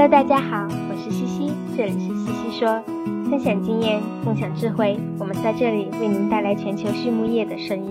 Hello，大家好，我是西西，这里是西西说，分享经验，共享智慧，我们在这里为您带来全球畜牧业的声音。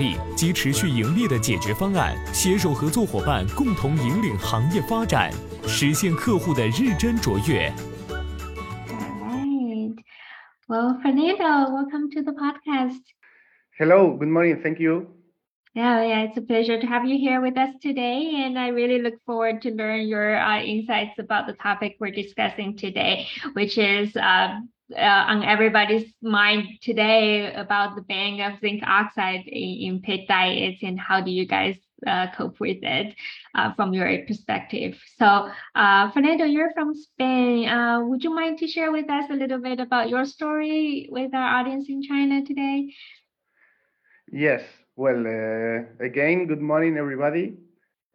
及持续盈利的解决方案，携手合作伙伴共同引领行业发展，实现客户的日臻卓越。Alright, well, Fernando, welcome to the podcast. Hello, good morning. Thank you. Yeah, yeah, it's a pleasure to have you here with us today, and I really look forward to learn your uh, insights about the topic we're discussing today, which is uh, uh, on everybody's mind today about the ban of zinc oxide in, in pig diets and how do you guys uh, cope with it uh, from your perspective. So, uh, Fernando, you're from Spain. Uh, would you mind to share with us a little bit about your story with our audience in China today? Yes. Well, uh, again, good morning, everybody.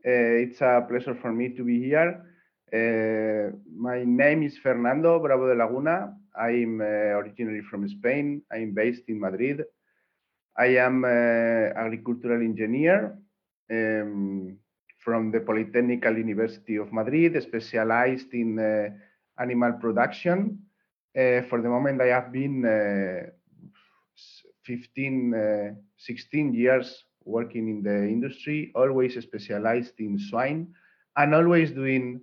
it's a pleasure for me to be here. my name is Fernando Bravo de Laguna. I'm uh, originally from Spain. I'm based in Madrid. I am an uh, agricultural engineer um, from the Polytechnical University of Madrid, specialized in uh, animal production. for the moment, I have been 15, 16 years working in the industry, always specialized in swine and always doing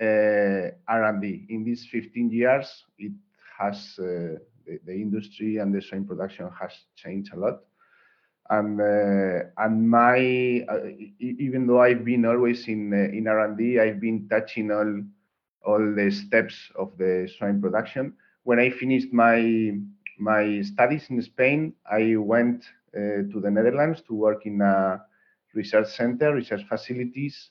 uh, R&D. In these 15 years, it has uh, the, the, industry and the swine production has changed a lot. And uh, and my uh, even though I've been always in in R&D, I've been touching all all the steps of the swine production. When I finished my my studies in Spain, I went uh, to the Netherlands to work in a research center, research facilities,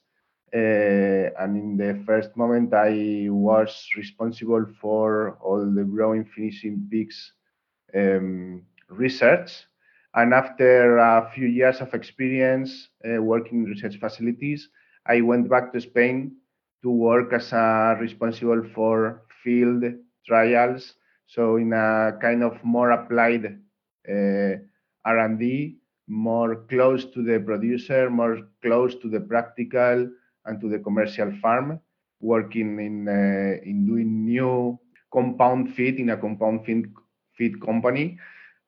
uh, and in the first moment, I was responsible for all the growing finishing pigs um, research. And after a few years of experience uh, working in research facilities, I went back to Spain to work as a responsible for field trials. So in a kind of more applied uh, R&D, more close to the producer, more close to the practical, and to the commercial farm, working in uh, in doing new compound feed in a compound feed, feed company.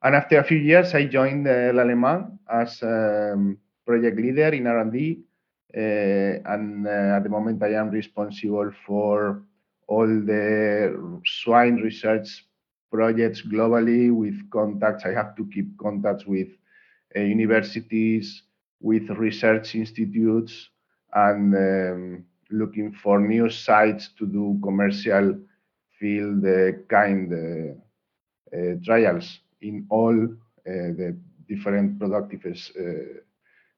And after a few years, I joined uh, Lallemand as um, project leader in R&D. Uh, and uh, at the moment, I am responsible for all the swine research projects globally with contacts. I have to keep contacts with uh, universities, with research institutes, and um, looking for new sites to do commercial field uh, kind uh, uh, trials in all the different productive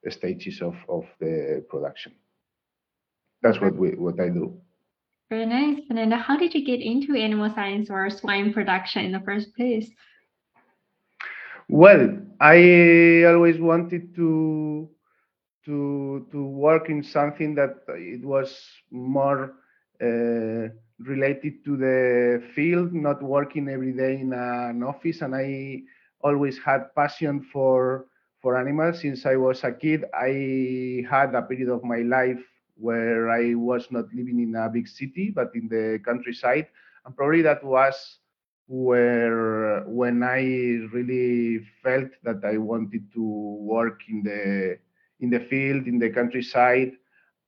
stages of, of the production. That's what we what I do. Very nice, Fernando. How did you get into animal science or swine production in the first place? Well, I always wanted to to to work in something that it was more uh, related to the field, not working every day in an office. And I always had passion for for animals since I was a kid. I had a period of my life where I was not living in a big city, but in the countryside, and probably that was where when I really felt that I wanted to work in the in the field, in the countryside.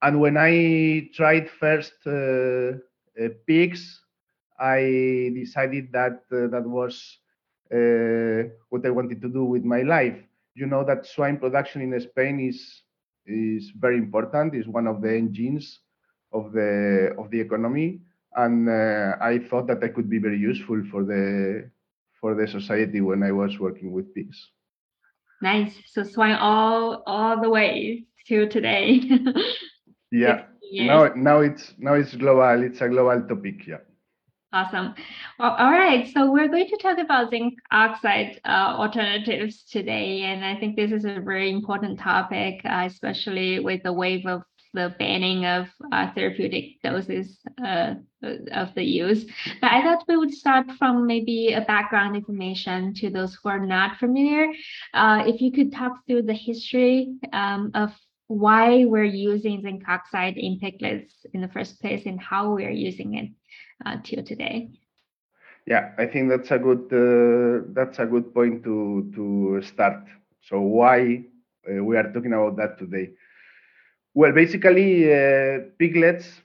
And when I tried first uh, uh, pigs, I decided that uh, that was what I wanted to do with my life. You know that swine production in Spain is is very important. is one of the engines of the of the economy, and uh, I thought that I could be very useful for the for the society when I was working with pigs. Nice. So swine all all the way to today. Yeah. Now, now it's now it's global. It's a global topic. Yeah. Awesome. Well, all right. So we're going to talk about zinc oxide uh, alternatives today, and I think this is a very important topic, uh, especially with the wave of the banning of uh, therapeutic doses uh, of the use. But I thought we would start from maybe a background information to those who are not familiar. Uh, if you could talk through the history um, of why we're using zinc oxide in piglets in the first place and how we're using it uh, till today. Yeah, I think that's a good uh, that's a good point to to start. So why uh, we are talking about that today? Well, basically, uh, piglets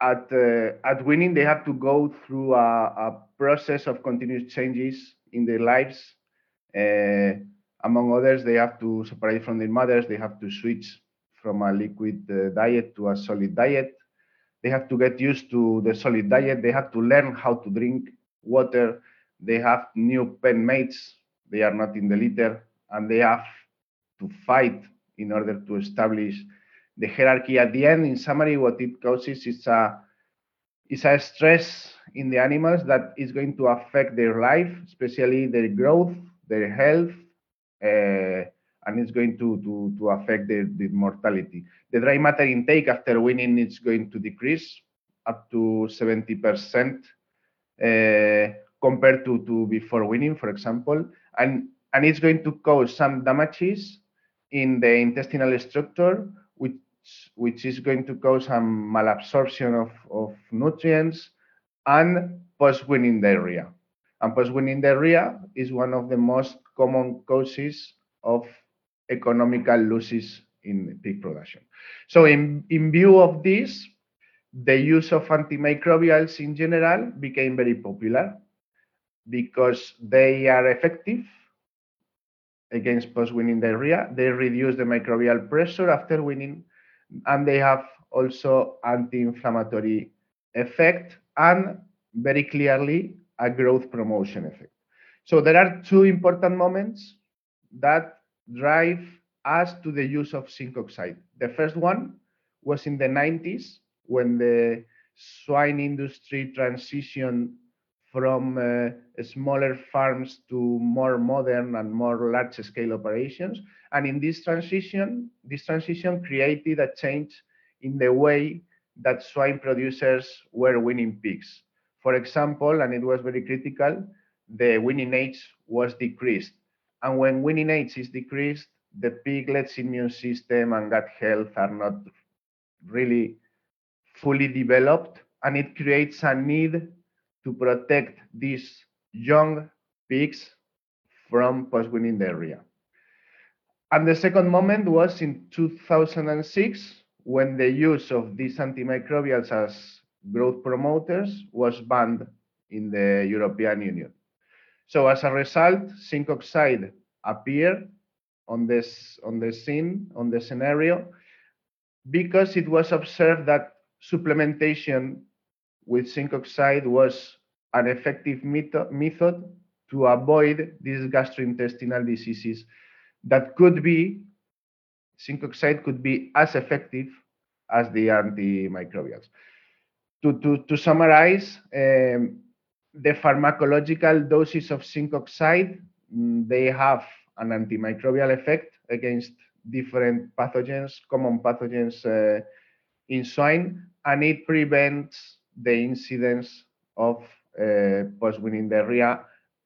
at uh, at weaning they have to go through a, a process of continuous changes in their lives. Uh, among others, they have to separate from their mothers. They have to switch from a liquid diet to a solid diet they have to get used to the solid diet. They have to learn how to drink water. They have new pen mates. They are not in the litter, and they have to fight in order to establish the hierarchy. At the end, in summary, what it causes is a is a stress in the animals that is going to affect their life, especially their growth, their health, uh, and it's going to, to, to affect the, the mortality. The dry matter intake after weaning is going to decrease up to 70% uh, compared to, to before weaning, for example, and, and it's going to cause some damages in the intestinal structure, which, which is going to cause some malabsorption of, of nutrients and post-weaning diarrhea. And post-weaning diarrhea is one of the most common causes of economical losses in pig production. So in, in view of this, the use of antimicrobials in general became very popular because they are effective against post-weaning diarrhea. They reduce the microbial pressure after weaning, and they have also anti-inflammatory effect and very clearly a growth promotion effect. So there are two important moments that drive us to the use of zinc oxide. The first one was in the 90s when the swine industry transitioned from uh, smaller farms to more modern and more large scale operations. And in this transition, this transition created a change in the way that swine producers were weaning pigs. For example, and it was very critical, the weaning age was decreased and when weaning age is decreased, the piglet's immune system and gut health are not really fully developed, and it creates a need to protect these young pigs from post-weaning diarrhea. And the second moment was in 2006 when the use of these antimicrobials as growth promoters was banned in the European Union. So as a result, zinc oxide appeared on this on the scene, on the scenario, because it was observed that supplementation with zinc oxide was an effective method to avoid these gastrointestinal diseases that could be zinc oxide could be as effective as the antimicrobials. To, to, to summarize, um, the pharmacological doses of zinc oxide, mm, they have an antimicrobial effect against different pathogens, common pathogens uh, in swine, and it prevents the incidence of uh, post-weaning diarrhea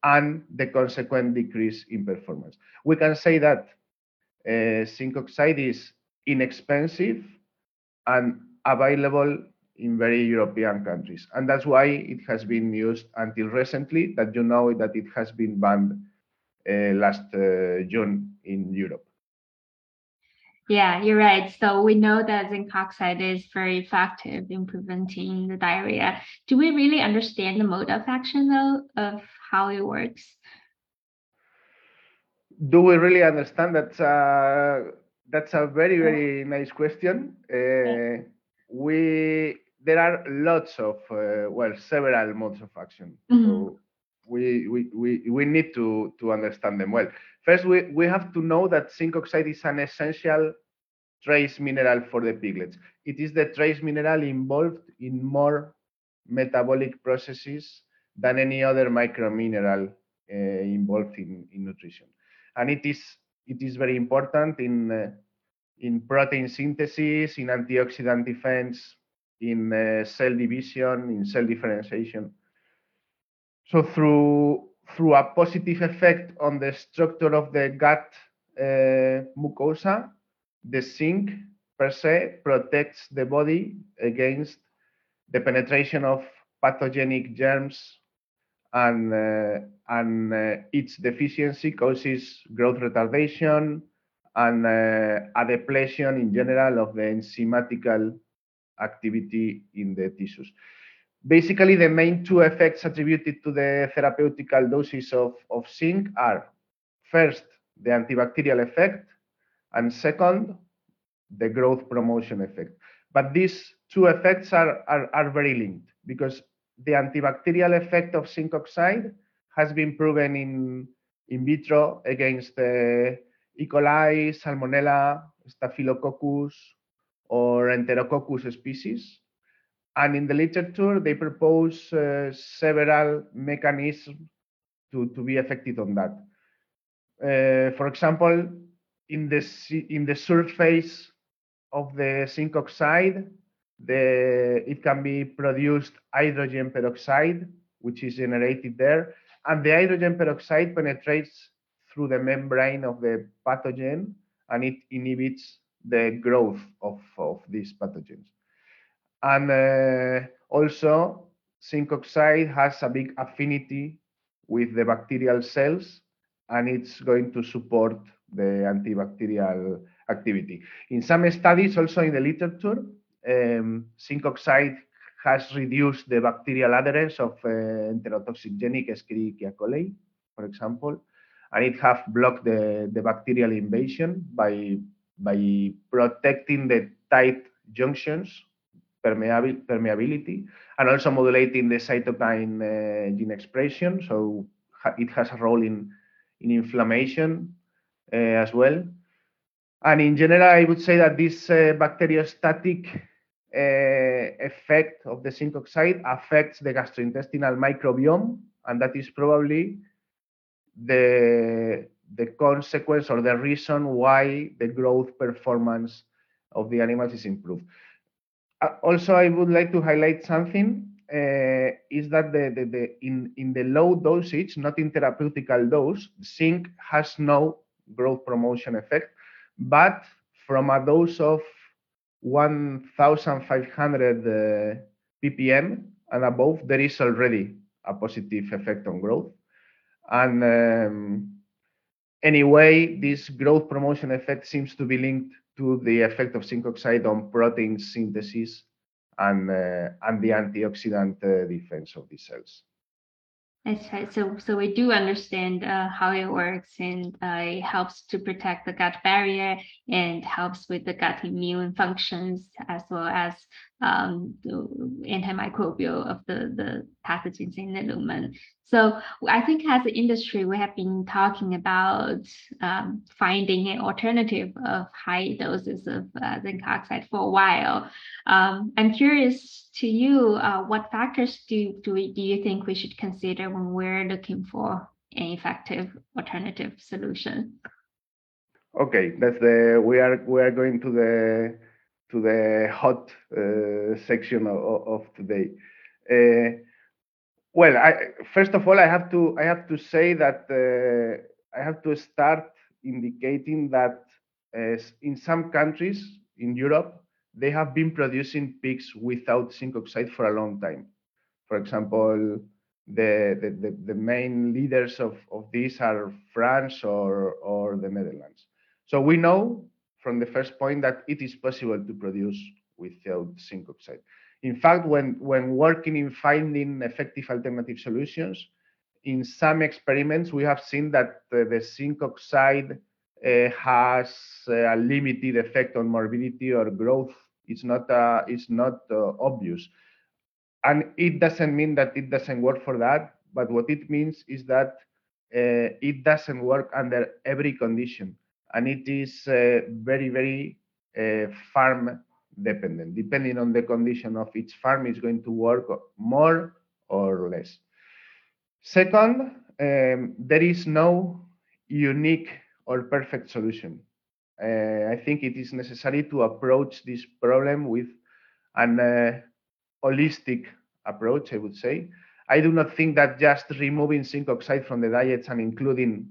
and the consequent decrease in performance. We can say that uh, zinc oxide is inexpensive and available in very European countries. And that's why it has been used until recently, that you know that it has been banned uh, last uh, June in Europe. Yeah, you're right. So we know that zinc oxide is very effective in preventing the diarrhea. Do we really understand the mode of action though of how it works? Do we really understand that? Uh, that's a very very nice question. Uh, we there are lots of uh, well several modes of action mm-hmm. so we, we we we need to to understand them well first we we have to know that zinc oxide is an essential trace mineral for the piglets. It is the trace mineral involved in more metabolic processes than any other micromineral uh, involved in, in nutrition. And it is, it is very important in, uh, in protein synthesis, in antioxidant defense, in uh, cell division, in cell differentiation. So through, through a positive effect on the structure of the gut uh, mucosa, the zinc per se protects the body against the penetration of pathogenic germs and, uh, and uh, its deficiency causes growth retardation and uh, a depletion in general of the enzymatical activity in the tissues. Basically, the main two effects attributed to the therapeutical doses of, of zinc are first, the antibacterial effect, and second, the growth promotion effect. But these two effects are, are, are very linked because the antibacterial effect of zinc oxide has been proven in, in vitro against uh, E. coli, Salmonella, Staphylococcus, or Enterococcus species. And in the literature, they propose uh, several mechanisms to, to be effective on that. Uh, for example, in the, in the surface of the zinc oxide, the, it can be produced hydrogen peroxide, which is generated there. And the hydrogen peroxide penetrates through the membrane of the pathogen and it inhibits the growth of, of these pathogens. And uh, also, zinc oxide has a big affinity with the bacterial cells and it's going to support the antibacterial activity. In some studies, also in the literature, um, zinc oxide has reduced the bacterial adherence of uh, enterotoxigenic Escherichia coli, for example, and it have blocked the, the bacterial invasion by, by protecting the tight junctions, permeabil permeability, and also modulating the cytokine uh, gene expression. So it has a role in, in inflammation as well. And in general, I would say that this uh, bacteriostatic uh, effect of the zinc oxide affects the gastrointestinal microbiome, and that is probably the the consequence or the reason why the growth performance of the animals is improved. Uh, also, I would like to highlight something uh, is that the, the, the, in, in the low dosage, not in therapeutical dose, zinc has no growth promotion effect, but from a dose of 1,500 uh, ppm and above, there is already a positive effect on growth. And um, anyway, this growth promotion effect seems to be linked to the effect of zinc oxide on protein synthesis and, uh, and the antioxidant uh, defense of these cells. That's right. So, so we do understand uh, how it works, and uh, it helps to protect the gut barrier and helps with the gut immune functions as well as um, antimicrobial of the the pathogens in the lumen. So, I think as an industry, we have been talking about um, finding an alternative of high doses of uh, zinc oxide for a while. Um, I'm curious to you, uh, what factors do do, we, do you think we should consider when we're looking for an effective alternative solution? Okay, that's the we are we are going to the to the hot uh, section of, of today. Uh, well, I, first of all, I have to I have to say that uh, I have to start indicating that in some countries in Europe they have been producing pigs without zinc oxide for a long time. For example, the, the, the, the, main leaders of, of these are France or, or the Netherlands. So we know from the first point that it is possible to produce without zinc oxide. In fact, when, when working in finding effective alternative solutions, in some experiments, we have seen that uh, the zinc oxide uh, has a limited effect on morbidity or growth. It's not, uh, it's not uh, obvious. And it doesn't mean that it doesn't work for that, but what it means is that uh, it doesn't work under every condition. And it is uh, very, very uh, farm dependent. Depending on the condition of each farm, it's going to work more or less. Second, um, there is no unique or perfect solution. Uh, I think it is necessary to approach this problem with an uh, holistic approach, I would say. I do not think that just removing zinc oxide from the diets and including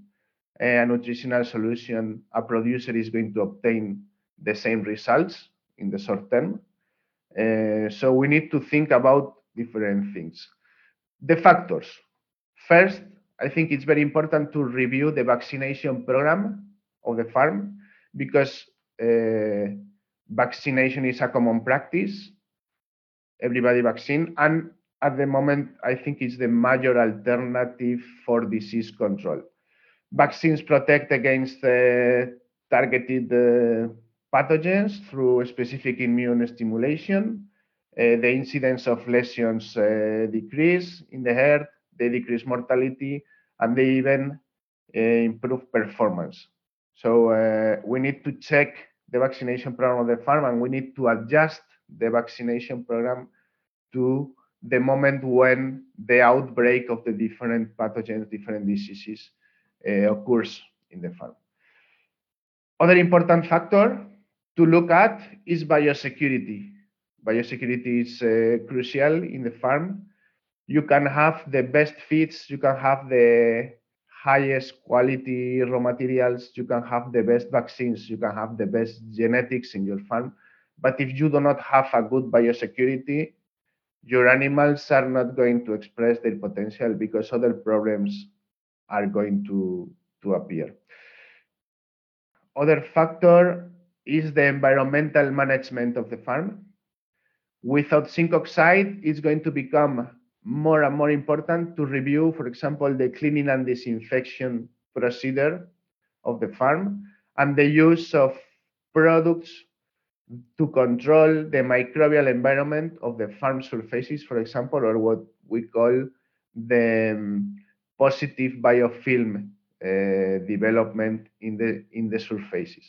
a nutritional solution, a producer is going to obtain the same results in the short term. Uh, so we need to think about different things. The factors. First, I think it's very important to review the vaccination program of the farm because uh, vaccination is a common practice. Everybody vaccine, and at the moment, I think it's the major alternative for disease control. Vaccines protect against uh, targeted uh, pathogens through specific immune stimulation. Uh, the incidence of lesions decrease in the herd, they decrease mortality, and they even improve performance. So uh, we need to check the vaccination program of the farm, and we need to adjust the vaccination program to the moment when the outbreak of the different pathogens, different diseases occurs in the farm. Other important factor to look at is biosecurity. Biosecurity is uh, crucial in the farm. You can have the best feeds, you can have the highest quality raw materials, you can have the best vaccines, you can have the best genetics in your farm. But if you do not have a good biosecurity, your animals are not going to express their potential because other problems are going to, to appear. Other factor is the environmental management of the farm. Without zinc oxide, it's going to become more and more important to review, for example, the cleaning and disinfection procedure of the farm and the use of products to control the microbial environment of the farm surfaces, for example, or what we call the positive biofilm uh, development in the in the surfaces.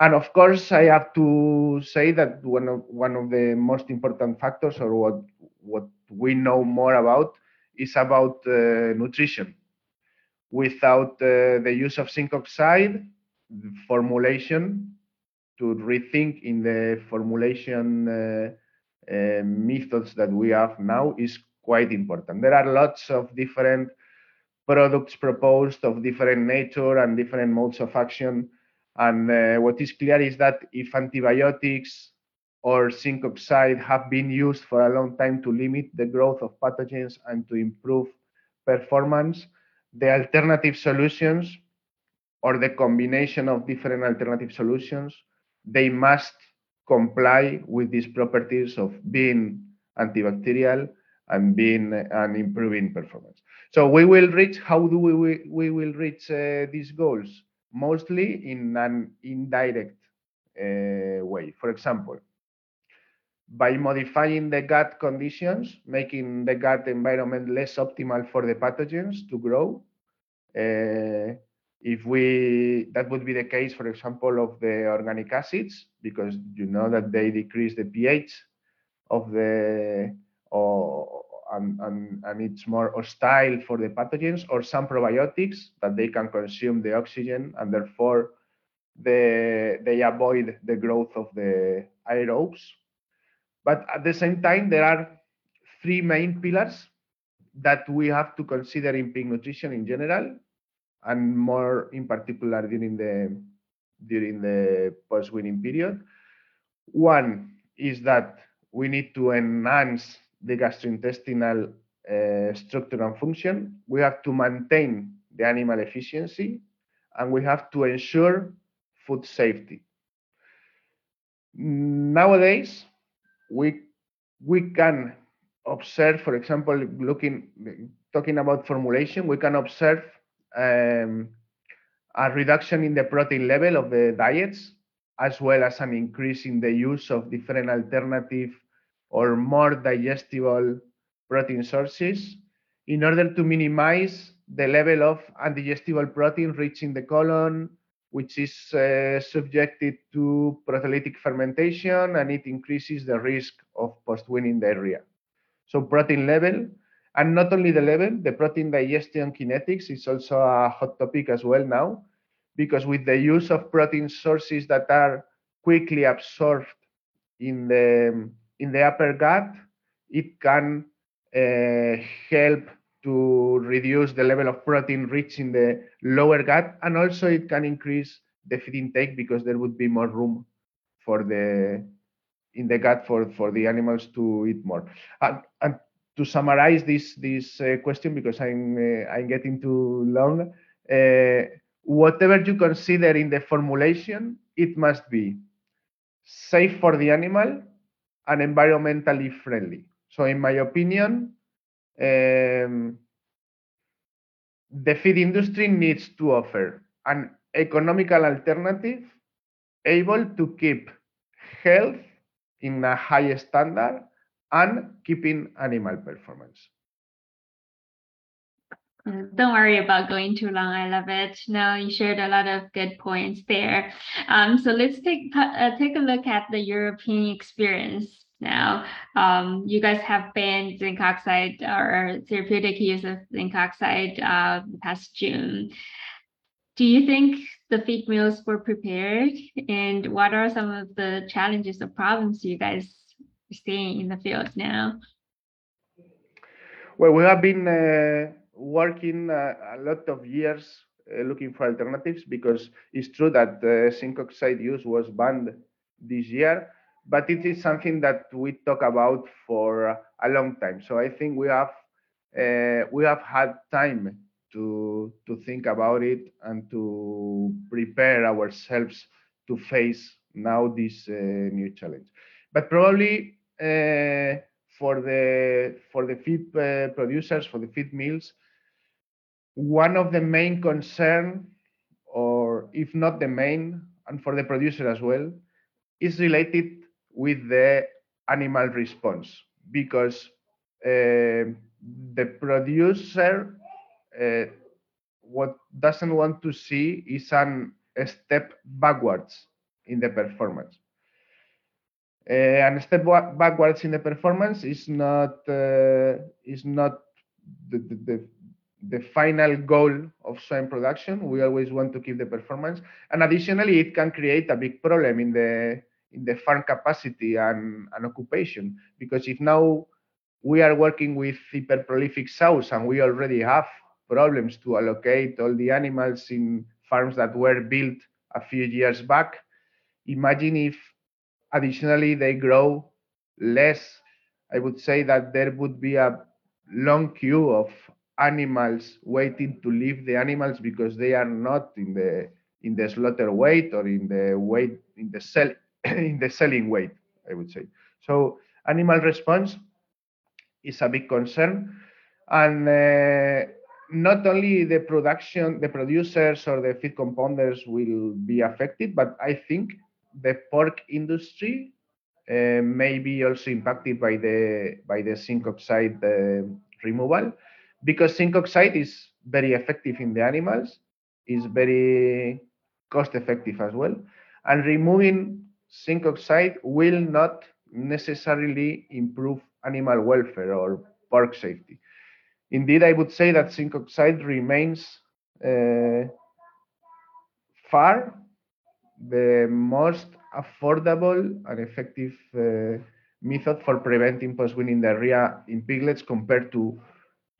And of course, I have to say that one of one of the most important factors, or what what we know more about, is about uh, nutrition. Without uh, the use of zinc oxide, formulation to rethink in the formulation uh, uh, methods that we have now is quite important. There are lots of different products proposed of different nature and different modes of action. And uh, what is clear is that if antibiotics or zinc oxide have been used for a long time to limit the growth of pathogens and to improve performance, the alternative solutions or the combination of different alternative solutions, they must comply with these properties of being antibacterial and being and improving performance. So we will reach, how do we, we, we will reach uh, these goals? mostly in an indirect uh, way. For example, by modifying the gut conditions, making the gut environment less optimal for the pathogens to grow. Uh, if we that would be the case, for example, of the organic acids, because you know that they decrease the pH of the or and, and, and it's more hostile for the pathogens or some probiotics that they can consume the oxygen and therefore the, they avoid the growth of the aerobes. But at the same time, there are three main pillars that we have to consider in pig nutrition in general, and more in particular during the during the post-weaning period. One is that we need to enhance the gastrointestinal uh, structure and function. We have to maintain the animal efficiency and we have to ensure food safety. Nowadays, we, we can observe, for example, looking, talking about formulation, we can observe um, a reduction in the protein level of the diets, as well as an increase in the use of different alternative or more digestible protein sources in order to minimize the level of undigestible protein reaching the colon which is uh, subjected to proteolytic fermentation and it increases the risk of post-weaning diarrhea. So protein level, and not only the level, the protein digestion kinetics is also a hot topic as well now, because with the use of protein sources that are quickly absorbed in the in the upper gut, it can uh, help to reduce the level of protein rich in the lower gut, and also it can increase the feed intake because there would be more room for the in the gut for, for the animals to eat more. And, and to summarize this this uh, question, because I'm uh, I'm getting too long, whatever you consider in the formulation, it must be safe for the animal and environmentally friendly. So, in my opinion, um, the feed industry needs to offer an economical alternative able to keep health in a high standard and keeping animal performance. Don't worry about going too long. I love it. No, you shared a lot of good points there. Um, so let's take uh, take a look at the European experience now. Um, you guys have banned zinc oxide or therapeutic use of zinc oxide uh, past June. Do you think the feed mills were prepared? And what are some of the challenges or problems you guys are seeing in the field now? Well, we have been uh, working uh, a lot of years uh, looking for alternatives because it's true that zinc oxide use was banned this year but it is something that we talk about for a long time. So I think we have uh, we have had time to to think about it and to prepare ourselves to face now this uh, new challenge. But probably uh, for the for the feed uh, producers, for the feed mills, one of the main concern, or if not the main, and for the producer as well, is related with the animal response because uh, the producer uh, what doesn't want to see is an, a step backwards in the performance. Uh, and step backwards in the performance is not uh, is not the, the, the, the final goal of soy production. We always want to keep the performance, and additionally, it can create a big problem in the in the farm capacity and, and occupation. Because if now we are working with hyperprolific sows and we already have problems to allocate all the animals in farms that were built a few years back, imagine if additionally they grow less. I would say that there would be a long queue of animals waiting to leave the animals because they are not in the in the slaughter weight or in the weight in the cell in the selling weight, I would say. So animal response is a big concern. And uh, not only the production, the producers or the feed compounders will be affected, but I think the pork industry uh, may be also impacted by the by the zinc oxide uh, removal, because zinc oxide is very effective in the animals, is very cost effective as well, and removing zinc oxide will not necessarily improve animal welfare or pork safety. Indeed, I would say that zinc oxide remains uh, far the most affordable and effective uh, method for preventing post-weaning diarrhea in piglets compared to,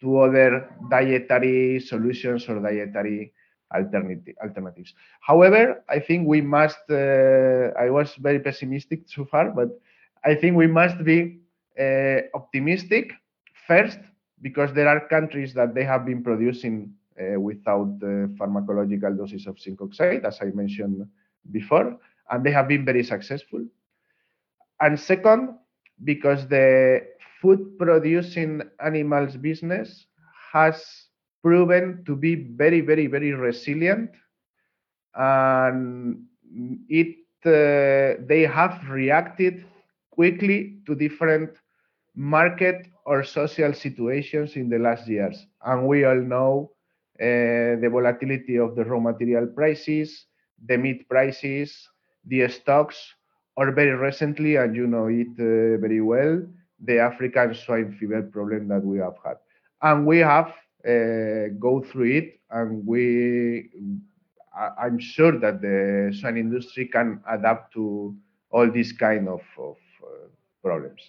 to other dietary solutions or dietary alternative, alternatives. However, I think we must, uh, I was very pessimistic so far, but I think we must be uh, optimistic first because there are countries that they have been producing uh, without pharmacological doses of zinc oxide, as I mentioned before, and they have been very successful. And second, because the food producing animals business has proven to be very, very, very resilient. And it uh, they have reacted quickly to different market or social situations in the last years. And we all know uh, the volatility of the raw material prices, the meat prices, the stocks, or very recently, and you know it uh, very well, the African swine fever problem that we have had. And we have uh, go through it, and we, I, am sure that the swine industry can adapt to all these kind of, of uh, problems.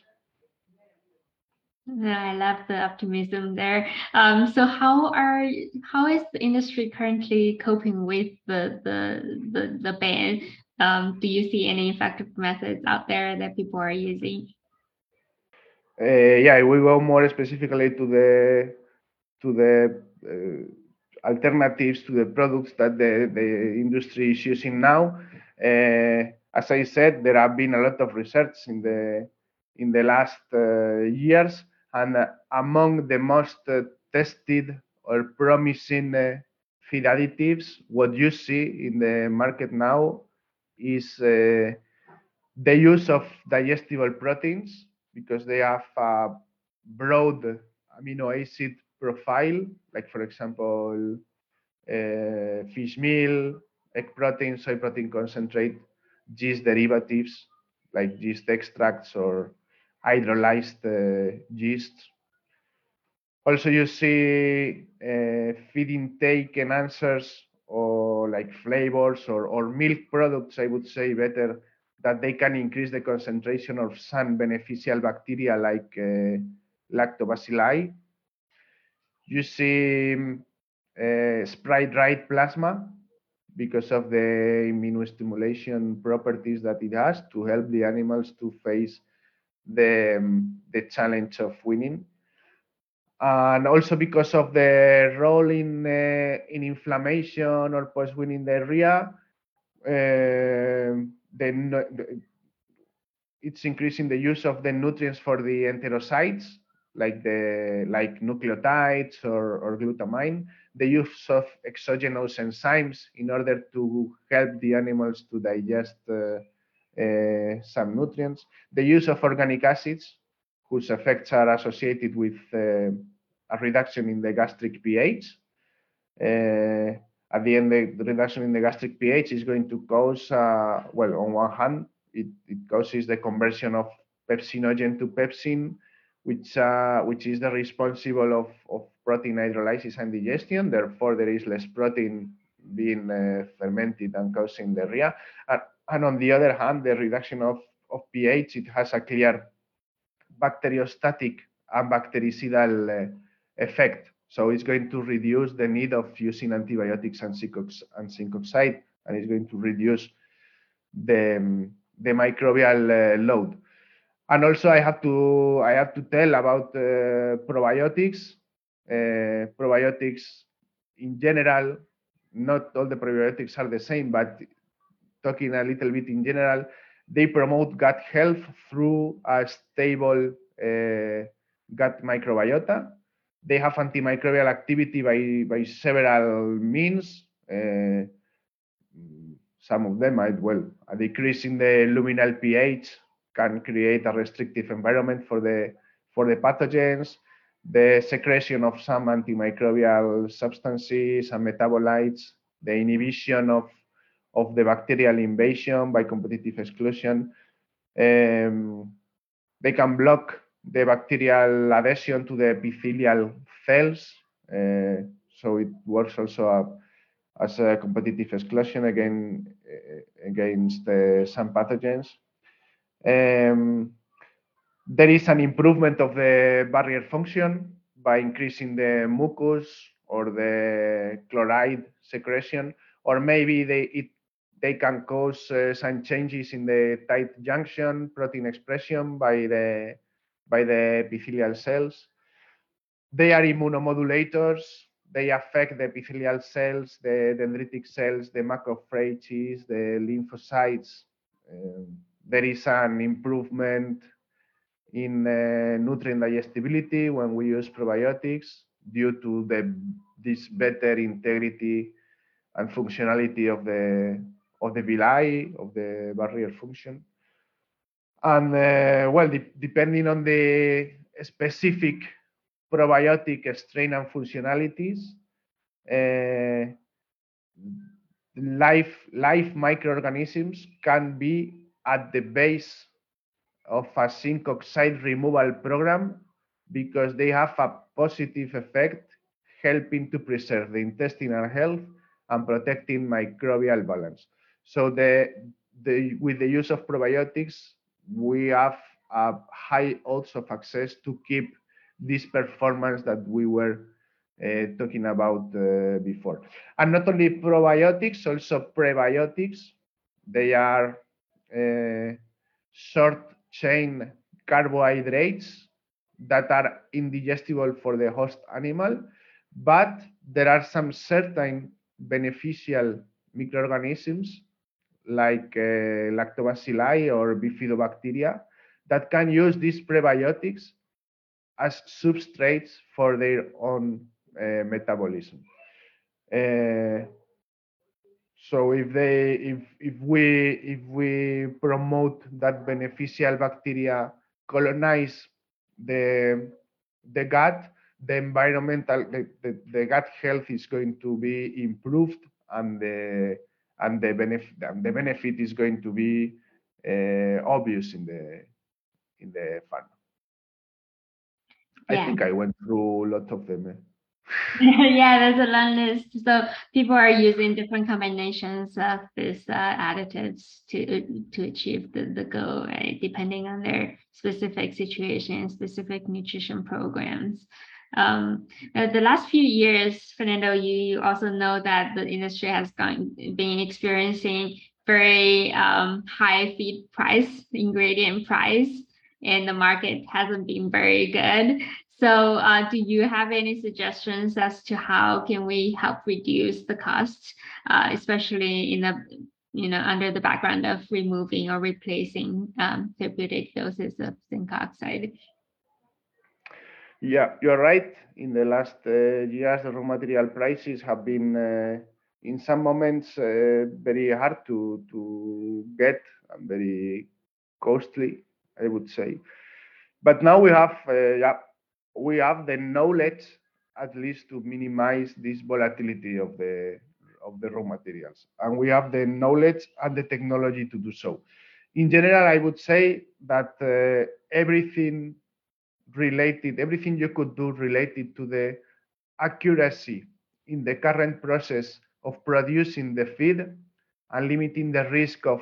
I love the optimism there. Um, so how are how is the industry currently coping with the the the, the ban? Um, do you see any effective methods out there that people are using? Uh, yeah, we go more specifically to the to the uh, alternatives to the products that the, the industry is using now. Uh, as I said, there have been a lot of research in the in the last uh, years and uh, among the most tested or promising feed additives, what you see in the market now is the use of digestible proteins because they have a broad amino acid profile, like for example, uh, fish meal, egg protein, soy protein concentrate, yeast derivatives like yeast extracts or hydrolyzed uh, yeast. Also, you see uh, feed intake enhancers or like flavors or, or milk products, I would say better, that they can increase the concentration of some beneficial bacteria like uh, lactobacilli. You see um, uh, spray dried plasma because of the immunostimulation properties that it has to help the animals to face the, um, the challenge of weaning. And also because of the role in, uh, in inflammation or post-weaning diarrhea, uh, the, it's increasing the use of the nutrients for the enterocytes, like the like nucleotides or, or glutamine, the use of exogenous enzymes in order to help the animals to digest uh, uh, some nutrients. The use of organic acids, whose effects are associated with uh, a reduction in the gastric pH. At the end, the reduction in the gastric pH is going to cause, uh, well, on one hand, it, it, causes the conversion of pepsinogen to pepsin, which uh, which is the responsible of, of protein hydrolysis and digestion. Therefore, there is less protein being uh, fermented and causing diarrhea. And, and on the other hand, the reduction of, of pH, it has a clear bacteriostatic and bactericidal uh, effect. So it's going to reduce the need of using antibiotics and zinc oxide, and it's going to reduce the, um, the microbial uh, load. And also, I have to I have to tell about uh, probiotics. Uh, probiotics in general, not all the probiotics are the same, but talking a little bit in general, they promote gut health through a stable uh, gut microbiota. They have antimicrobial activity by, by several means. Uh, some of them might, well, a decrease in the luminal pH can create a restrictive environment for the, for the pathogens. The secretion of some antimicrobial substances and metabolites, the inhibition of of the bacterial invasion by competitive exclusion. Um, they can block the bacterial adhesion to the epithelial cells. Uh, so it works also a, as a competitive exclusion again, uh, against some pathogens. Um, there is an improvement of the barrier function by increasing the mucus or the chloride secretion, or maybe they, it they can cause uh, some changes in the tight junction protein expression by the by the epithelial cells. They are immunomodulators. They affect the epithelial cells, the dendritic cells, the macrophages, the lymphocytes. Um, there is an improvement in uh, nutrient digestibility when we use probiotics due to the this better integrity and functionality of the of the villi, of the barrier function. And uh, well, de depending on the specific probiotic strain and functionalities, uh, live live microorganisms can be at the base of a zinc oxide removal program because they have a positive effect helping to preserve the intestinal health and protecting microbial balance. So the, the, with the use of probiotics, we have a high odds of access to keep this performance that we were uh, talking about uh, before. And not only probiotics, also prebiotics. They are uh, short chain carbohydrates that are indigestible for the host animal, but there are some certain beneficial microorganisms like uh, lactobacilli or bifidobacteria that can use these prebiotics as substrates for their own uh, metabolism. Uh, so if they if if we if we promote that beneficial bacteria colonize the the gut the environmental the, the, the, gut health is going to be improved and the and the benefit and the benefit is going to be uh, obvious in the in the farm yeah. i think i went through a lot of them eh? yeah, there's a long list. So people are using different combinations of these uh, additives to to achieve the, the goal, right? Depending on their specific situation, specific nutrition programs. Um, the last few years, Fernando, you, you also know that the industry has gone been experiencing very um, high feed price, ingredient price, and the market hasn't been very good. So uh, do you have any suggestions as to how can we help reduce the costs, uh, especially in the you know under the background of removing or replacing um, therapeutic doses of zinc oxide? Yeah, you're right. In the last uh, years, the raw material prices have been, uh, in some moments, uh, very hard to to get and very costly, I would say. But now we have, yeah, we have the knowledge at least to minimize this volatility of the of the raw materials and we have the knowledge and the technology to do so in general i would say that everything related everything you could do related to the accuracy in the current process of producing the feed and limiting the risk of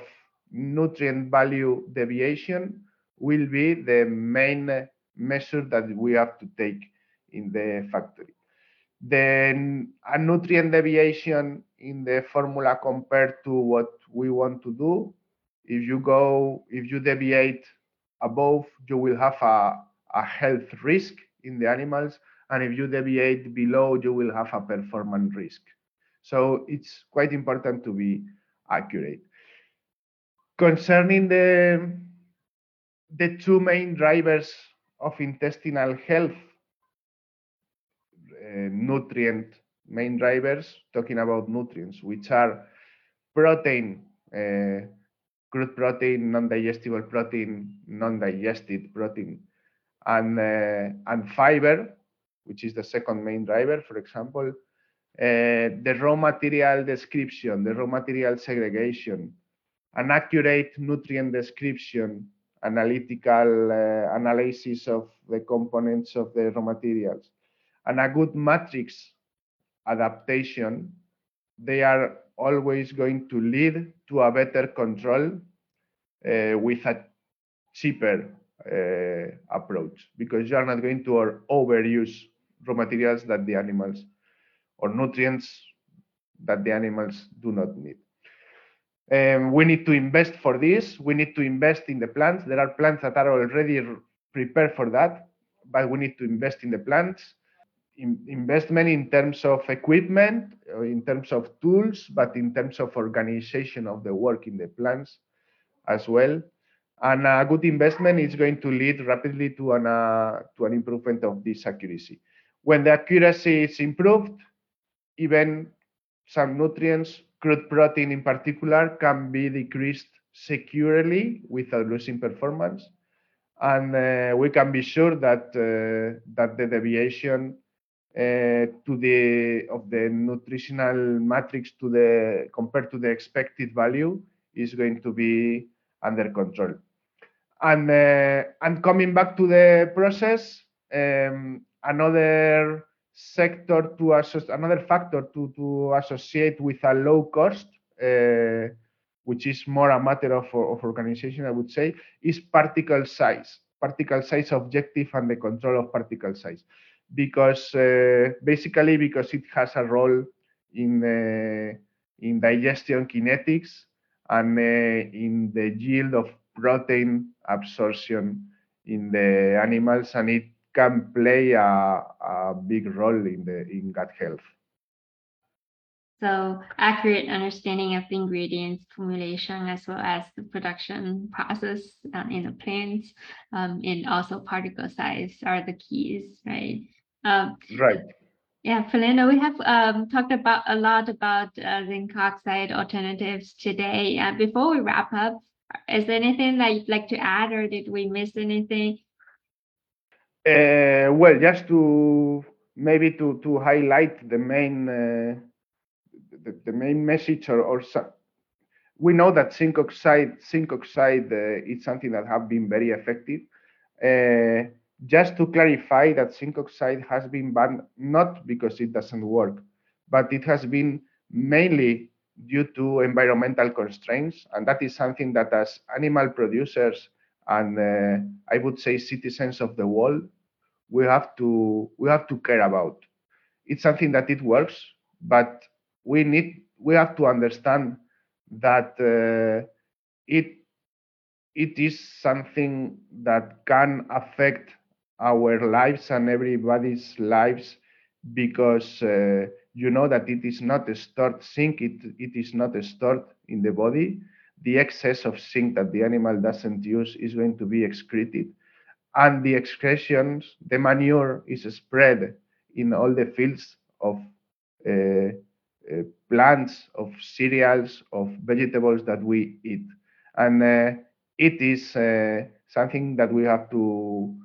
nutrient value deviation will be the main measure that we have to take in the factory. Then a nutrient deviation in the formula compared to what we want to do. If you go, if you deviate above, you will have a, a health risk in the animals. And if you deviate below, you will have a performance risk. So it's quite important to be accurate. Concerning the, the two main drivers of intestinal health uh, nutrient main drivers, talking about nutrients, which are protein, uh, crude protein, non-digestible protein, non-digested protein, and, uh, and fiber, which is the second main driver, for example, uh, the raw material description, the raw material segregation, an accurate nutrient description analytical uh, analysis of the components of the raw materials, and a good matrix adaptation, they are always going to lead to a better control with a cheaper uh, approach because you are not going to overuse raw materials that the animals or nutrients that the animals do not need. Um, we need to invest for this. We need to invest in the plants. There are plants that are already prepared for that, but we need to invest in the plants. In, investment in terms of equipment, uh, in terms of tools, but in terms of organization of the work in the plants as well. And a good investment is going to lead rapidly to an, uh, to an improvement of this accuracy. When the accuracy is improved, even some nutrients crude protein in particular can be decreased securely without losing performance. And uh, we can be sure that, uh, that the deviation uh, to the of the nutritional matrix to the compared to the expected value is going to be under control. And uh, and coming back to the process, um, another sector to associate, another factor to, to associate with a low cost, uh, which is more a matter of, of organization, I would say, is particle size, particle size objective and the control of particle size. Because uh, basically because it has a role in, uh, in digestion kinetics and uh, in the yield of protein absorption in the animals and it can play a, a big role in the in gut health. So accurate understanding of the ingredients formulation as well as the production process uh, in the plants um, and also particle size are the keys, right? Um, right. Yeah, Fernando, we have um, talked about a lot about uh, zinc oxide alternatives today. Uh, before we wrap up, is there anything that you'd like to add or did we miss anything? Uh, well, just to maybe to to highlight the main uh, the, the, main message or, or some, we know that zinc oxide zinc oxide uh, is something that have been very effective. Uh, just to clarify that zinc oxide has been banned not because it doesn't work, but it has been mainly due to environmental constraints, and that is something that as animal producers and uh, I would say citizens of the world we have to we have to care about. It's something that it works, but we need we have to understand that uh, it it is something that can affect our lives and everybody's lives because uh, you know that it is not stored zinc it, it is not stored in the body the excess of zinc that the animal doesn't use is going to be excreted and the excretions, the manure is spread in all the fields of uh, uh, plants, of cereals, of vegetables that we eat. And uh, it is uh, something that we have to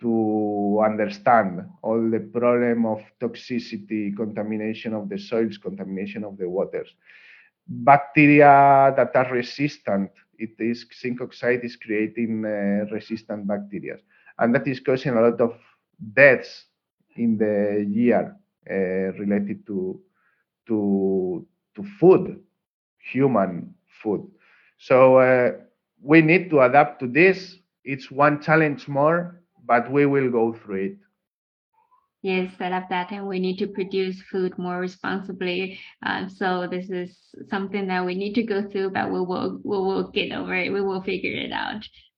to understand all the problem of toxicity, contamination of the soils, contamination of the waters. Bacteria that are resistant it is zinc oxide is creating uh, resistant bacteria, and that is causing a lot of deaths in the year uh, related to to to food, human food. So uh, we need to adapt to this. It's one challenge more, but we will go through it. Yes, I love that. And we need to produce food more responsibly. Um, so this is something that we need to go through, but we will we will get over it. We will figure it out.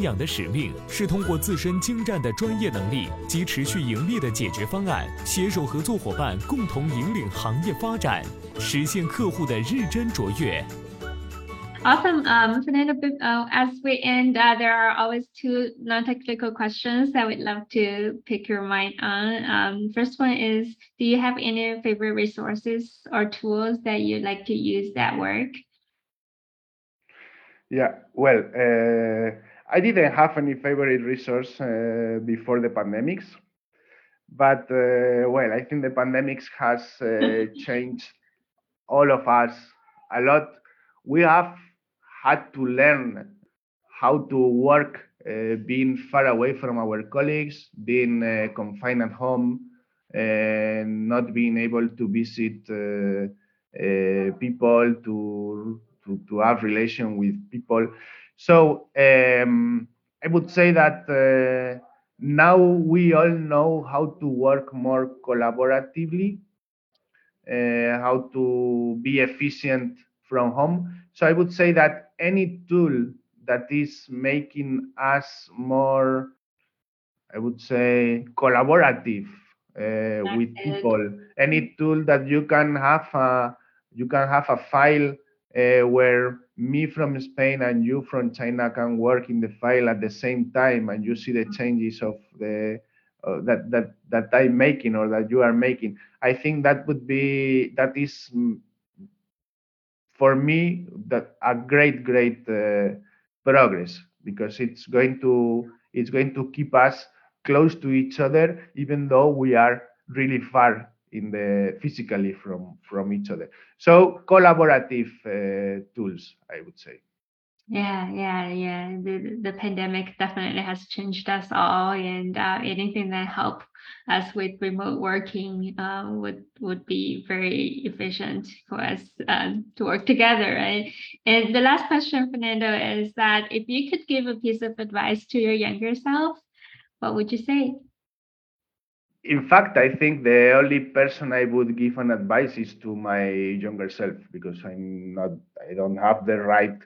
养的使命是通过自身精湛的专业能力及持续盈利的解决方案，携手合作伙伴共同引领行业发展，实现客户的日臻卓越。Awesome. Um, Fernando, uh, as we end, uh, there are always two non-technical questions that we'd love to pick your mind on. Um, first one is, do you have any favorite resources or tools that you like to use that work? Yeah, well, uh, I didn't have any favorite resource uh, before the pandemics, but uh, well, I think the pandemics has uh, changed all of us a lot. We have had to learn how to work uh, being far away from our colleagues, being uh, confined at home, and not being able to visit uh, people, to, to to have relation with people. So um, I would say that uh, now we all know how to work more collaboratively, uh, how to be efficient from home. So I would say that any tool that is making us more, I would say, collaborative uh, with people. Any tool that you can have a you can have a file uh, where me from Spain and you from China can work in the file at the same time, and you see the changes of the uh, that that that I'm making or that you are making. I think that would be that is mm, for me that a great great uh, progress because it's going to it's going to keep us close to each other even though we are really far in the physically from from each other. So collaborative uh, tools i would say. Yeah yeah yeah. The, the pandemic definitely has changed us all and uh, anything that help us with remote working uh, would would be very efficient for us uh, to work together right? And the last question fernando is that if you could give a piece of advice to your younger self what would you say in fact, I think the only person I would give an advice is to my younger self because I'm not, I don't have the right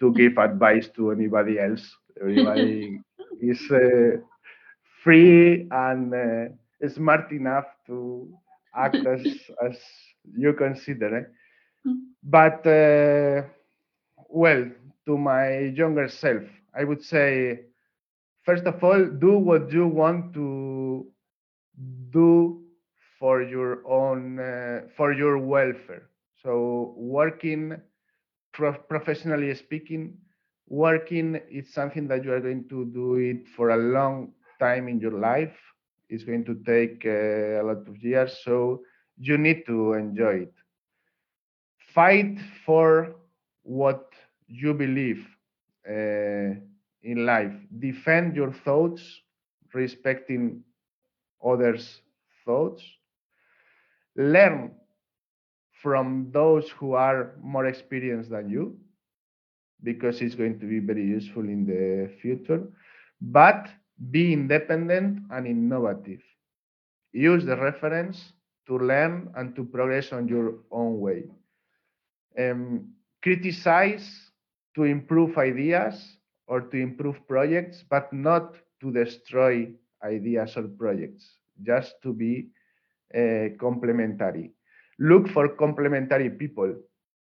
to give advice to anybody else. Everybody is uh, free and uh, smart enough to act as as you consider. Eh? Mm. But uh, well, to my younger self, I would say, first of all, do what you want to do for your own uh, for your welfare. So working prof professionally speaking working is something that you are going to do it for a long time in your life. It's going to take uh, a lot of years so you need to enjoy it. Fight for what you believe uh, in life. Defend your thoughts respecting others' thoughts, learn from those who are more experienced than you, because it's going to be very useful in the future, but be independent and innovative. Use the reference to learn and to progress on your own way. Um, criticize to improve ideas or to improve projects, but not to destroy ideas or projects, just to be uh, complementary. Look for complementary people,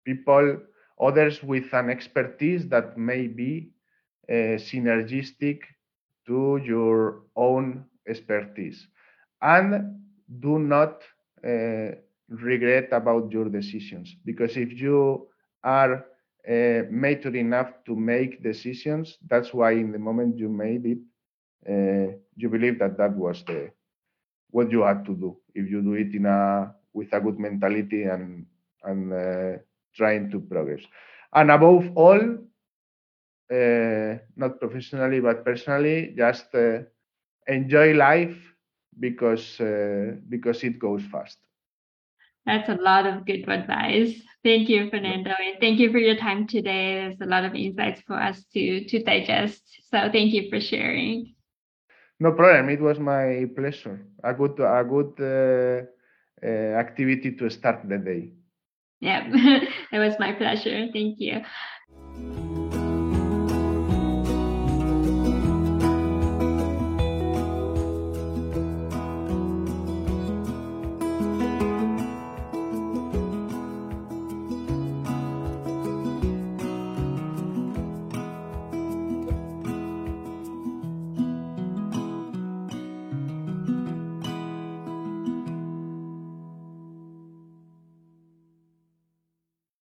people, others with an expertise that may be uh, synergistic to your own expertise. And do not uh, regret about your decisions because if you are uh, mature enough to make decisions, that's why in the moment you made it, uh, you believe that that was the what you had to do if you do it in a with a good mentality and and uh, trying to progress and above all uh, not professionally but personally just uh, enjoy life because uh, because it goes fast that's a lot of good advice. Thank you, Fernando, and thank you for your time today. There's a lot of insights for us to to digest. So thank you for sharing. No problem. It was my pleasure. A good, a good uh, uh, activity to start the day. Yeah, it was my pleasure. Thank you.